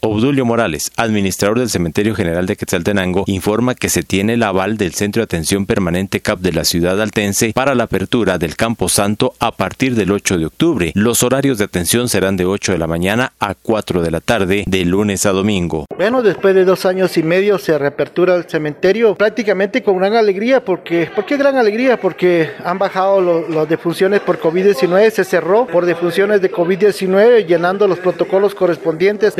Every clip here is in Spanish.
Obdulio Morales, administrador del Cementerio General de Quetzaltenango, informa que se tiene el aval del Centro de Atención Permanente CAP de la ciudad altense para la apertura del Campo Santo a partir del 8 de octubre. Los horarios de atención serán de 8 de la mañana a 4 de la tarde, de lunes a domingo. Bueno, después de dos años y medio se reapertura el cementerio prácticamente con gran alegría. porque ¿Por qué gran alegría? Porque han bajado las defunciones por COVID-19, se cerró por defunciones de COVID-19, llenando los protocolos correspondientes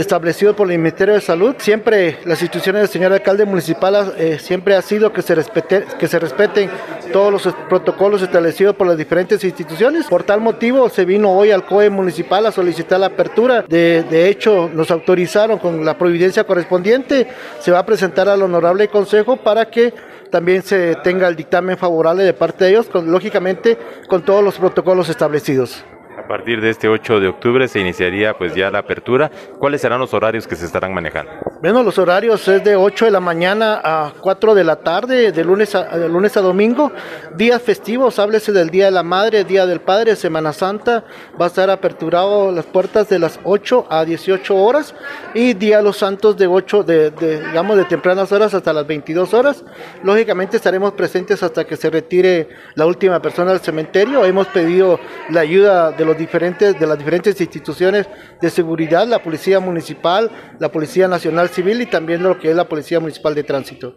por el Ministerio de Salud. Siempre las instituciones del señor alcalde municipal eh, siempre ha sido que se, respete, que se respeten todos los protocolos establecidos por las diferentes instituciones. Por tal motivo se vino hoy al COE municipal a solicitar la apertura. De hecho, nos autorizaron con la providencia correspondiente. Se va a presentar al honorable consejo para que también se tenga el dictamen favorable de parte de ellos, lógicamente con todos los protocolos establecidos. Partir de este 8 de octubre se iniciaría pues ya la apertura. ¿Cuáles serán los horarios que se estarán manejando? Bueno, los horarios es de 8 de la mañana a 4 de la tarde, de lunes a, de lunes a domingo. Días festivos, háblese del Día de la Madre, Día del Padre, Semana Santa. Va a estar aperturado las puertas de las 8 a 18 horas y Día de los Santos de 8, de, digamos, de tempranas horas hasta las 22 horas. Lógicamente estaremos presentes hasta que se retire la última persona del cementerio. Hemos pedido la ayuda de los diferentes, de las diferentes instituciones de seguridad, la Policía Municipal, la Policía Nacional Civil y también lo que es la Policía Municipal de Tránsito.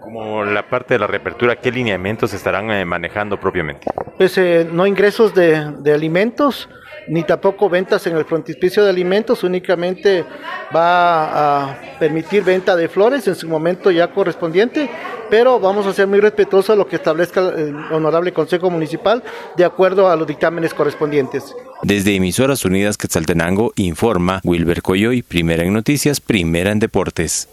Como la parte de la reapertura, ¿qué lineamientos estarán eh, manejando propiamente? Pues eh, no ingresos de, de alimentos, ni tampoco ventas en el frontispicio de alimentos, únicamente va a permitir venta de flores en su momento ya correspondiente, pero vamos a ser muy respetuosos a lo que establezca el Honorable Consejo Municipal de acuerdo a los dictámenes correspondientes. Desde Emisoras Unidas Quetzaltenango informa Wilber Coyoy, primera en noticias, primera en deportes.